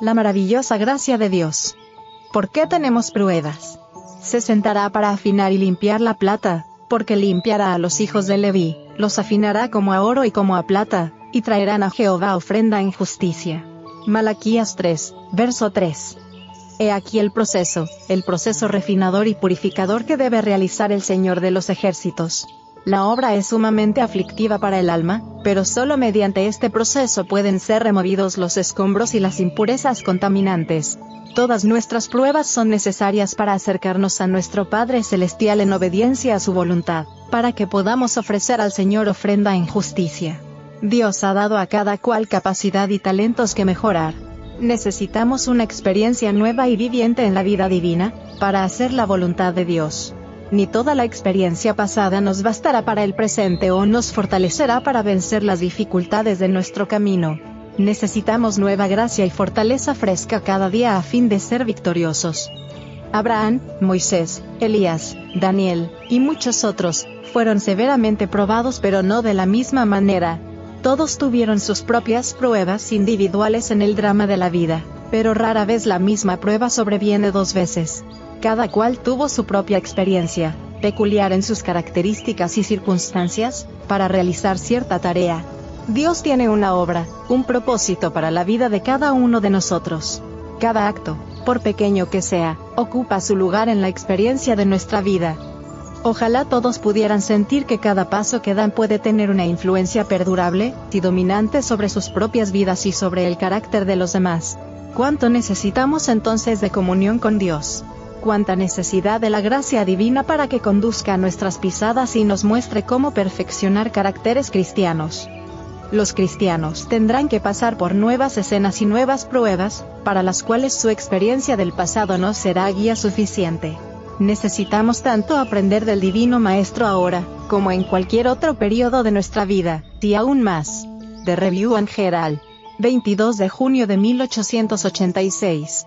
La maravillosa gracia de Dios. ¿Por qué tenemos pruebas? Se sentará para afinar y limpiar la plata, porque limpiará a los hijos de Leví, los afinará como a oro y como a plata, y traerán a Jehová ofrenda en justicia. Malaquías 3, verso 3. He aquí el proceso, el proceso refinador y purificador que debe realizar el Señor de los ejércitos. La obra es sumamente aflictiva para el alma, pero solo mediante este proceso pueden ser removidos los escombros y las impurezas contaminantes. Todas nuestras pruebas son necesarias para acercarnos a nuestro Padre Celestial en obediencia a su voluntad, para que podamos ofrecer al Señor ofrenda en justicia. Dios ha dado a cada cual capacidad y talentos que mejorar. Necesitamos una experiencia nueva y viviente en la vida divina, para hacer la voluntad de Dios ni toda la experiencia pasada nos bastará para el presente o nos fortalecerá para vencer las dificultades de nuestro camino. Necesitamos nueva gracia y fortaleza fresca cada día a fin de ser victoriosos. Abraham, Moisés, Elías, Daniel, y muchos otros, fueron severamente probados pero no de la misma manera. Todos tuvieron sus propias pruebas individuales en el drama de la vida, pero rara vez la misma prueba sobreviene dos veces. Cada cual tuvo su propia experiencia, peculiar en sus características y circunstancias, para realizar cierta tarea. Dios tiene una obra, un propósito para la vida de cada uno de nosotros. Cada acto, por pequeño que sea, ocupa su lugar en la experiencia de nuestra vida. Ojalá todos pudieran sentir que cada paso que dan puede tener una influencia perdurable y dominante sobre sus propias vidas y sobre el carácter de los demás. ¿Cuánto necesitamos entonces de comunión con Dios? Cuánta necesidad de la gracia divina para que conduzca nuestras pisadas y nos muestre cómo perfeccionar caracteres cristianos. Los cristianos tendrán que pasar por nuevas escenas y nuevas pruebas, para las cuales su experiencia del pasado no será guía suficiente. Necesitamos tanto aprender del Divino Maestro ahora, como en cualquier otro periodo de nuestra vida, y aún más. De Review and Herald. 22 de junio de 1886.